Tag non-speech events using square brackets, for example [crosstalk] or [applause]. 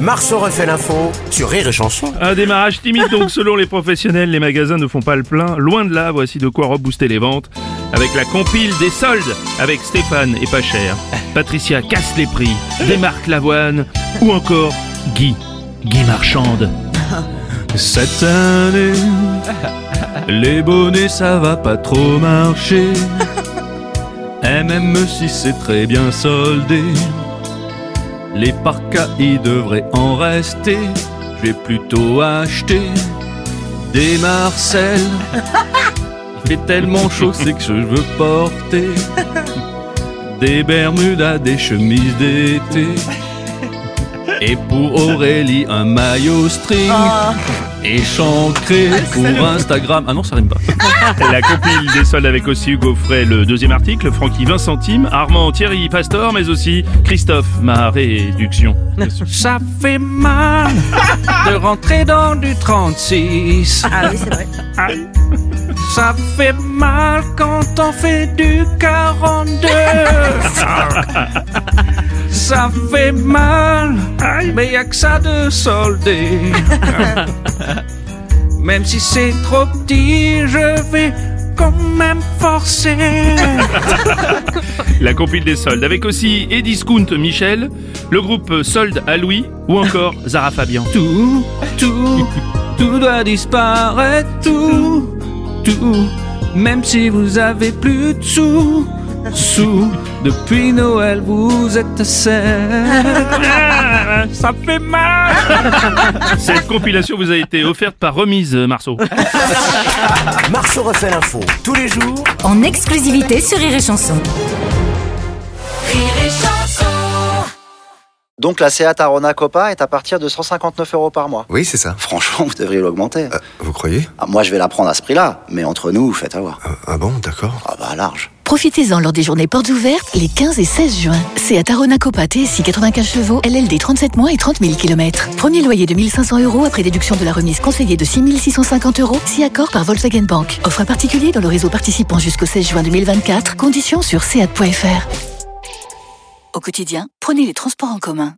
Marceau refait l'info sur Rire et Chanson. Un démarrage timide donc [laughs] selon les professionnels, les magasins ne font pas le plein. Loin de là, voici de quoi rebooster les ventes. Avec la compile des soldes, avec Stéphane et pas cher. Patricia casse les prix, démarque l'avoine, ou encore Guy, Guy Marchande. Cette année, les bonnets ça va pas trop marcher. Et même si c'est très bien soldé, les parkas y devraient en rester. Je vais plutôt acheter des Marcel. Il fait tellement chaud, c'est que je veux porter des Bermudas, des chemises d'été. Et pour Aurélie, un maillot string. Échancré pour Instagram. Ah non, ça rime pas. [laughs] La compile des soldes avec aussi Hugo Frey, le deuxième article, Francky 20 centimes, Armand Thierry Pastor, mais aussi Christophe, ma réduction. Ça fait mal de rentrer dans du 36. Ah oui, c'est vrai. Ça fait mal quand on fait du 42. Ça fait mal, mais y a que ça de soldé. [laughs] Même si c'est trop petit, je vais quand même forcer. [laughs] La compile des soldes avec aussi Ediscount Michel, le groupe Solde à Louis ou encore [laughs] Zara Fabian. Tout, tout, tout doit disparaître, tout, tout. Même si vous avez plus de sous, sous. Depuis Noël, vous êtes seul. Ça fait mal. [laughs] Cette compilation vous a été offerte par Remise Marceau. [laughs] Marceau refait l'info tous les jours En exclusivité sur Rire et Chanson. Donc la Seat Arona Copa est à partir de 159 euros par mois. Oui, c'est ça. Franchement, vous devriez l'augmenter. Euh, vous croyez? Ah, moi, je vais la prendre à ce prix-là, mais entre nous, faites avoir. Euh, Ah bon, d'accord. Ah bah large. Profitez-en lors des journées portes ouvertes les 15 et 16 juin. C'est à Tarona Copa TSI 95 chevaux, LLD 37 mois et 30 000 km. Premier loyer de 1500 euros après déduction de la remise conseillée de 6650 euros, si accord par Volkswagen Bank. Offre à particulier dans le réseau participant jusqu'au 16 juin 2024. Conditions sur seat.fr. Au quotidien, prenez les transports en commun.